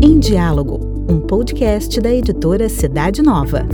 Em Diálogo, um podcast da editora Cidade Nova.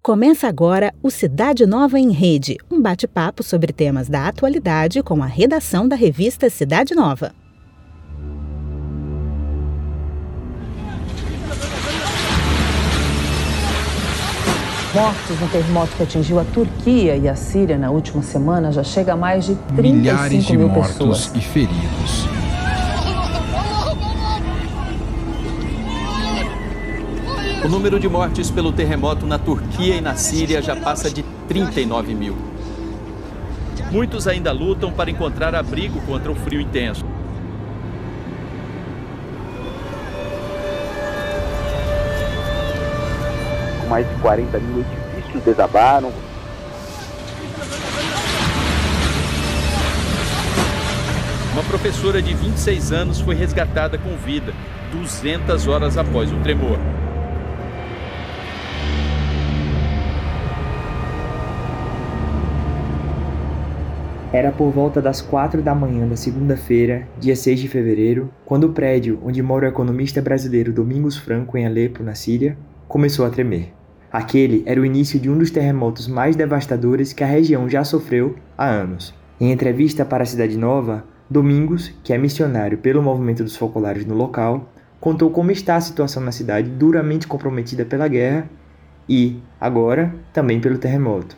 Começa agora o Cidade Nova em Rede, um bate-papo sobre temas da atualidade com a redação da revista Cidade Nova. Mortos no terremoto que atingiu a Turquia e a Síria na última semana já chega a mais de 35 Milhares de mil mortos pessoas. e feridos. O número de mortes pelo terremoto na Turquia e na Síria já passa de 39 mil. Muitos ainda lutam para encontrar abrigo contra o frio intenso. Mais de 40 mil edifícios desabaram. Uma professora de 26 anos foi resgatada com vida 200 horas após o tremor. Era por volta das quatro da manhã da segunda-feira, dia 6 de fevereiro, quando o prédio onde mora o economista brasileiro Domingos Franco, em Alepo, na Síria, começou a tremer. Aquele era o início de um dos terremotos mais devastadores que a região já sofreu há anos. Em entrevista para a Cidade Nova, Domingos, que é missionário pelo movimento dos focolares no local, contou como está a situação na cidade duramente comprometida pela guerra e, agora, também pelo terremoto.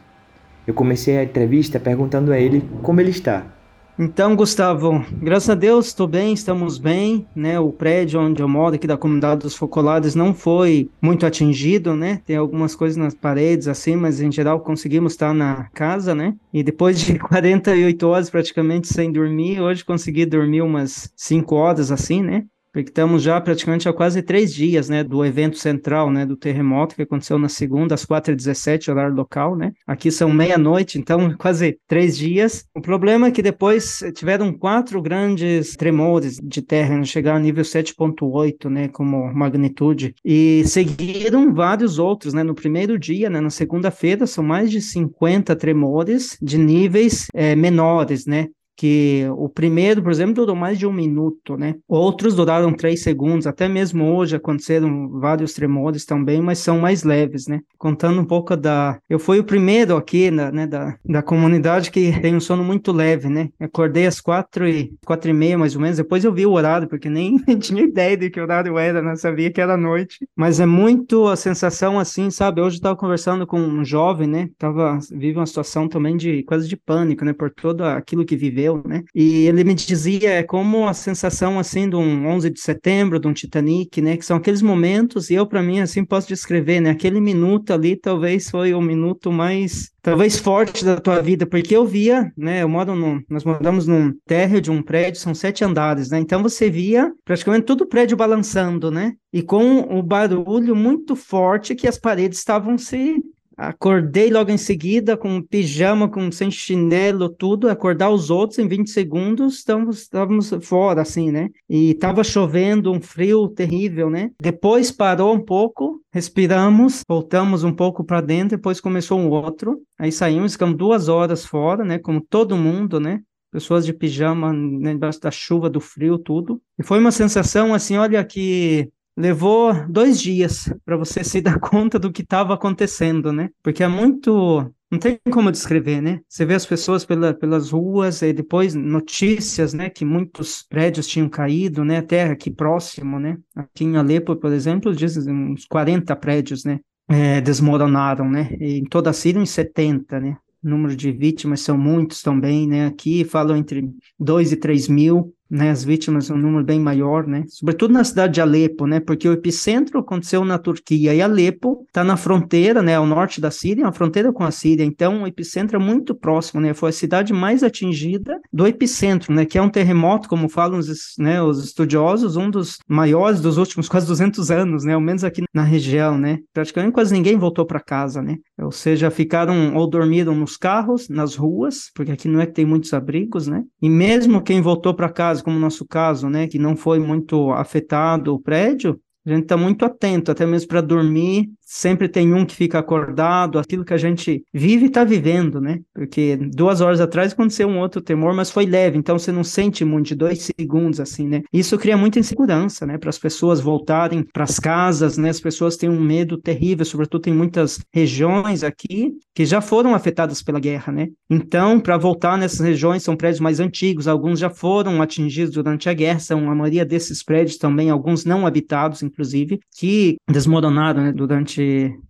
Eu comecei a entrevista perguntando a ele como ele está. Então, Gustavo, graças a Deus estou bem, estamos bem, né? O prédio onde eu moro, aqui da comunidade dos Focolares, não foi muito atingido, né? Tem algumas coisas nas paredes, assim, mas em geral conseguimos estar na casa, né? E depois de 48 horas praticamente sem dormir, hoje consegui dormir umas 5 horas, assim, né? Porque estamos já praticamente há quase três dias, né, do evento central, né, do terremoto que aconteceu na segunda, às 4h17, horário local, né, aqui são meia-noite, então quase três dias. O problema é que depois tiveram quatro grandes tremores de terra, né, chegaram a nível 7.8, né, como magnitude, e seguiram vários outros, né, no primeiro dia, né, na segunda-feira, são mais de 50 tremores de níveis é, menores, né, que o primeiro, por exemplo, durou mais de um minuto, né? Outros duraram três segundos, até mesmo hoje aconteceram vários tremores também, mas são mais leves, né? Contando um pouco da... Eu fui o primeiro aqui, na, né, da, da comunidade que tem um sono muito leve, né? Acordei às quatro e, quatro e meia, mais ou menos, depois eu vi o horário, porque nem tinha ideia de que horário era, não sabia que era noite. Mas é muito a sensação assim, sabe? Hoje eu estava conversando com um jovem, né? Tava, vive uma situação também de quase de pânico, né? Por todo aquilo que viveu né? E ele me dizia é como a sensação assim de um 11 de setembro, de um Titanic, né? Que são aqueles momentos e eu para mim assim posso descrever, né? Aquele minuto ali talvez foi o minuto mais talvez forte da tua vida, porque eu via, né? Eu moro no, nós moramos num térreo de um prédio, são sete andares, né? Então você via praticamente todo o prédio balançando, né? E com o barulho muito forte que as paredes estavam se Acordei logo em seguida com pijama, com sem chinelo, tudo. Acordar os outros em 20 segundos, estávamos fora, assim, né? E estava chovendo, um frio terrível, né? Depois parou um pouco, respiramos, voltamos um pouco para dentro, depois começou um outro. Aí saímos, ficamos duas horas fora, né? Como todo mundo, né? Pessoas de pijama, né, embaixo da chuva, do frio, tudo. E foi uma sensação assim, olha que levou dois dias para você se dar conta do que estava acontecendo, né? Porque é muito. Não tem como descrever, né? Você vê as pessoas pela, pelas ruas e depois notícias, né? Que muitos prédios tinham caído, né? Até aqui próximo, né? Aqui em Alepo, por exemplo, dizem uns 40 prédios, né? É, desmoronaram, né? E em toda a Síria, em 70, né? O número de vítimas são muitos também, né? Aqui falam entre 2 e 3 mil né, as vítimas um número bem maior, né, sobretudo na cidade de Alepo, né, porque o epicentro aconteceu na Turquia e Alepo está na fronteira, né, ao norte da Síria, a fronteira com a Síria, então o epicentro é muito próximo, né, foi a cidade mais atingida do epicentro, né, que é um terremoto, como falam os, né, os estudiosos, um dos maiores dos últimos quase 200 anos, né, ao menos aqui na região, né, praticamente quase ninguém voltou para casa, né, ou seja, ficaram ou dormiram nos carros, nas ruas, porque aqui não é que tem muitos abrigos, né, e mesmo quem voltou para casa como o nosso caso, né, que não foi muito afetado o prédio, a gente está muito atento, até mesmo para dormir sempre tem um que fica acordado, aquilo que a gente vive e está vivendo, né? Porque duas horas atrás aconteceu um outro temor, mas foi leve, então você não sente muito, de dois segundos, assim, né? Isso cria muita insegurança, né? Para as pessoas voltarem para as casas, né? As pessoas têm um medo terrível, sobretudo tem muitas regiões aqui que já foram afetadas pela guerra, né? Então, para voltar nessas regiões, são prédios mais antigos, alguns já foram atingidos durante a guerra, são a maioria desses prédios também, alguns não habitados, inclusive, que desmoronaram né, durante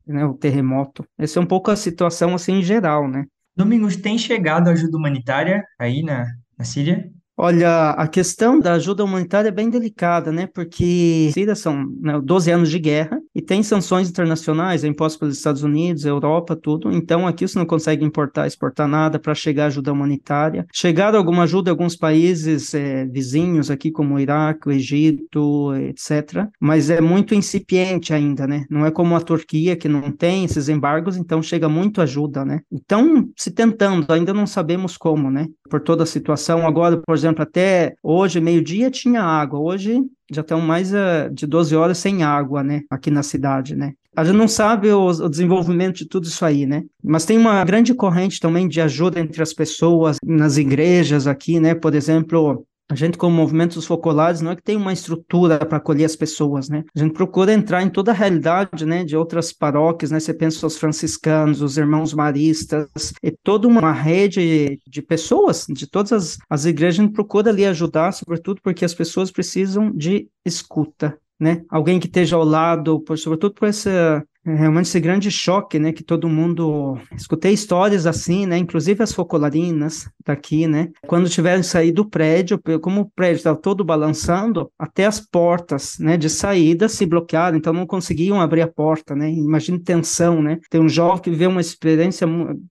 né, o terremoto. Essa é um pouco a situação assim em geral, né? Domingos, tem chegado ajuda humanitária aí na, na Síria? Olha, a questão da ajuda humanitária é bem delicada, né? Porque Síria são né, 12 anos de guerra e tem sanções internacionais impostas pelos Estados Unidos, Europa, tudo. Então aqui você não consegue importar, exportar nada para chegar ajuda humanitária. Chegaram alguma ajuda em alguns países é, vizinhos aqui, como o Iraque, o Egito, etc. Mas é muito incipiente ainda, né? Não é como a Turquia, que não tem esses embargos, então chega muito ajuda, né? Então, se tentando, ainda não sabemos como, né? Por toda a situação. Agora, por exemplo, até hoje, meio-dia, tinha água. Hoje já estão mais uh, de 12 horas sem água, né? Aqui na cidade, né? A gente não sabe o, o, desenvolvimento de tudo isso aí, né? Mas tem uma grande corrente também de ajuda entre as pessoas nas igrejas aqui, né? Por exemplo, a gente, como movimentos focolares, não é que tem uma estrutura para acolher as pessoas, né? A gente procura entrar em toda a realidade, né, de outras paróquias, né? Você pensa os franciscanos, os irmãos maristas, e toda uma rede de pessoas, de todas as, as igrejas, a gente procura ali ajudar, sobretudo porque as pessoas precisam de escuta, né? Alguém que esteja ao lado, por, sobretudo por essa é realmente esse grande choque, né, que todo mundo escutei histórias assim, né, inclusive as focolarinas daqui, né, quando tiveram que sair do prédio, como o prédio estava todo balançando, até as portas, né, de saída se bloquearam, então não conseguiam abrir a porta, né, imagine tensão, né, tem um jovem que viveu uma experiência,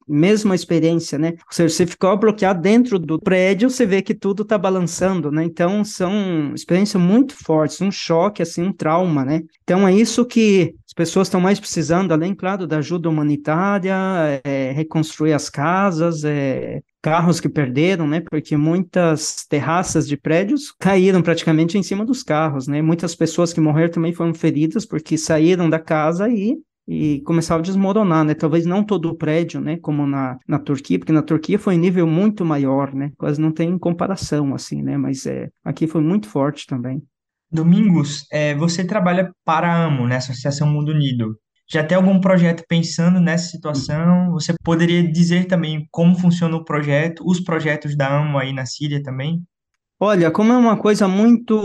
mesma experiência, né, ou seja, você ficou bloqueado dentro do prédio, você vê que tudo está balançando, né, então são experiências muito fortes, um choque, assim, um trauma, né, então é isso que pessoas estão mais precisando, além, claro, da ajuda humanitária, é, reconstruir as casas, é, carros que perderam, né? Porque muitas terraças de prédios caíram praticamente em cima dos carros, né? Muitas pessoas que morreram também foram feridas porque saíram da casa e e começaram a desmoronar, né? Talvez não todo o prédio, né? Como na, na Turquia, porque na Turquia foi em nível muito maior, né? Quase não tem comparação, assim, né? Mas é, aqui foi muito forte também. Domingos, é, você trabalha para a AMO, né, Associação Mundo Unido. Já tem algum projeto pensando nessa situação? Você poderia dizer também como funciona o projeto, os projetos da AMO aí na Síria também? Olha, como é uma coisa muito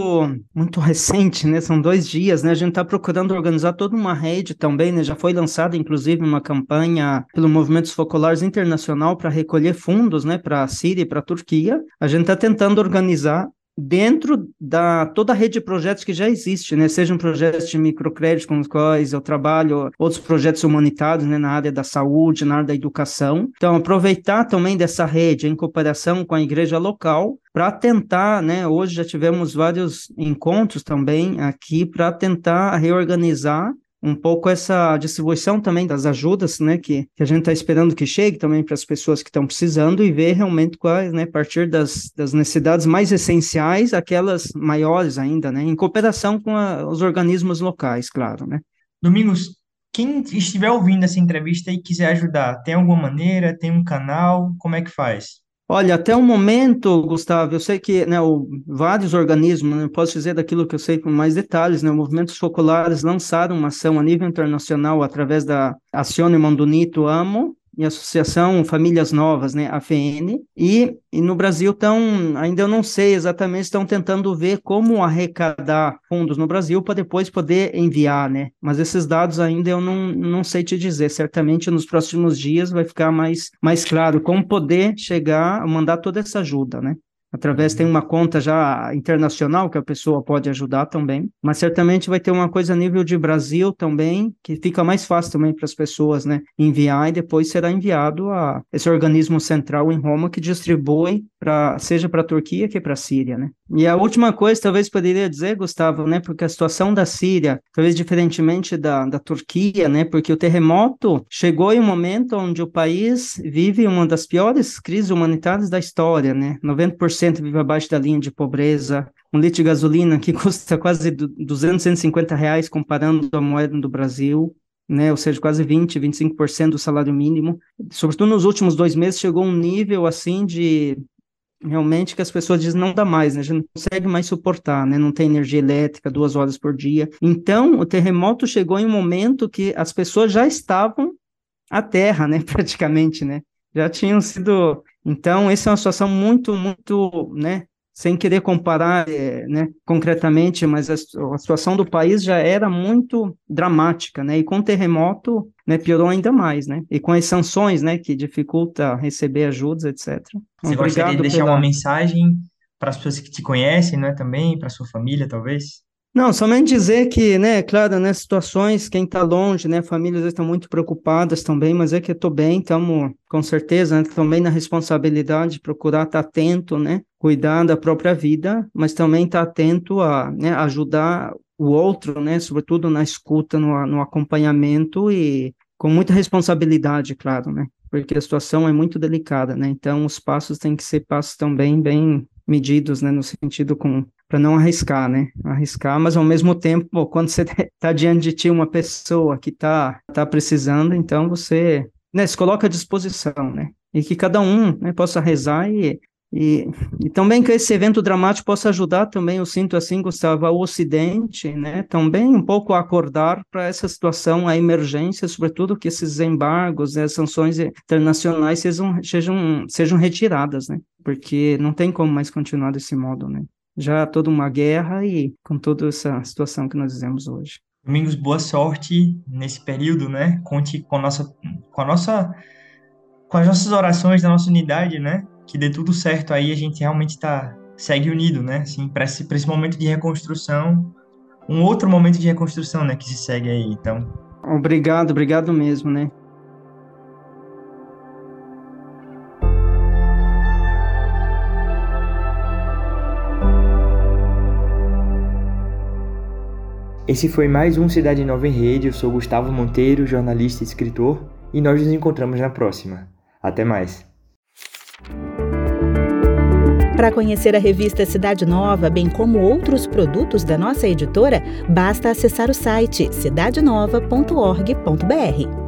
muito recente, né? São dois dias, né? A gente está procurando organizar toda uma rede também, né? Já foi lançada, inclusive, uma campanha pelo Movimento Focolares Internacional para recolher fundos, né? Para a Síria e para a Turquia. A gente está tentando organizar dentro da toda a rede de projetos que já existe, né? Sejam projetos de microcrédito com os quais eu trabalho, outros projetos humanitários, né, na área da saúde, na área da educação. Então, aproveitar também dessa rede em cooperação com a igreja local para tentar, né? Hoje já tivemos vários encontros também aqui para tentar reorganizar um pouco essa distribuição também das ajudas, né, que, que a gente está esperando que chegue também para as pessoas que estão precisando e ver realmente quais, né, partir das, das necessidades mais essenciais, aquelas maiores ainda, né, em cooperação com a, os organismos locais, claro, né. Domingos, quem estiver ouvindo essa entrevista e quiser ajudar, tem alguma maneira, tem um canal, como é que faz? Olha, até o momento, Gustavo, eu sei que né, o, vários organismos, né, posso dizer daquilo que eu sei com mais detalhes, né, movimentos focolares lançaram uma ação a nível internacional através da Acione Mondonito Amo, e Associação Famílias Novas, né, AFN, e, e no Brasil estão, ainda eu não sei exatamente, estão tentando ver como arrecadar fundos no Brasil para depois poder enviar, né, mas esses dados ainda eu não, não sei te dizer, certamente nos próximos dias vai ficar mais, mais claro como poder chegar mandar toda essa ajuda, né. Através tem uma conta já internacional que a pessoa pode ajudar também, mas certamente vai ter uma coisa a nível de Brasil também, que fica mais fácil também para as pessoas, né, enviar e depois será enviado a esse organismo central em Roma que distribui seja para a Turquia que para a Síria, né? E a última coisa, talvez poderia dizer, Gustavo, né, porque a situação da Síria, talvez diferentemente da, da Turquia, né, porque o terremoto chegou em um momento onde o país vive uma das piores crises humanitárias da história, né? 90% vive abaixo da linha de pobreza, um litro de gasolina que custa quase 250 reais comparando a moeda do Brasil, né, ou seja, quase 20, 25% do salário mínimo. Sobretudo nos últimos dois meses chegou um nível assim de realmente que as pessoas dizem não dá mais, né? A gente não consegue mais suportar, né? Não tem energia elétrica duas horas por dia. Então, o terremoto chegou em um momento que as pessoas já estavam à terra, né? Praticamente, né? Já tinham sido. Então, essa é uma situação muito, muito, né? Sem querer comparar é, né, concretamente, mas a, a, situação do país já era muito dramática, né, e com o terremoto né, piorou ainda mais, né, e com as sanções, né, que dificulta receber ajudas, etc. Você Obrigado gostaria de deixar pela... uma mensagem para as pessoas que te conhecem, né, também, para sua família, talvez? Não, somente dizer que, né, claro, né, situações, quem está longe, né, famílias estão muito preocupadas também, mas é que estou bem, estamos, com certeza, né, também na responsabilidade de procurar estar tá atento, né, cuidar da própria vida, mas também estar tá atento a, né, ajudar o outro, né, sobretudo na escuta, no, no acompanhamento e com muita responsabilidade, claro, né, porque a situação é muito delicada, né, então os passos têm que ser passos também bem medidos, né, no sentido com para não arriscar, né? Arriscar, mas ao mesmo tempo, quando você está diante de ti uma pessoa que está tá precisando, então você né, se coloca à disposição, né? E que cada um né, possa rezar e, e, e também que esse evento dramático possa ajudar também, eu sinto assim, Gustavo, ao Ocidente, né? Também um pouco a acordar para essa situação, a emergência, sobretudo que esses embargos, né, sanções internacionais sejam, sejam, sejam retiradas, né? Porque não tem como mais continuar desse modo, né? Já toda uma guerra e com toda essa situação que nós vivemos hoje. Domingos, boa sorte nesse período, né? Conte com a nossa, com a nossa, com as nossas orações da nossa unidade, né? Que dê tudo certo aí, a gente realmente tá segue unido, né? Assim, para esse, esse momento de reconstrução, um outro momento de reconstrução, né? Que se segue aí, então. Obrigado, obrigado mesmo, né? Esse foi mais um Cidade Nova em Rede. Eu sou Gustavo Monteiro, jornalista e escritor, e nós nos encontramos na próxima. Até mais. Para conhecer a revista Cidade Nova, bem como outros produtos da nossa editora, basta acessar o site cidadenova.org.br.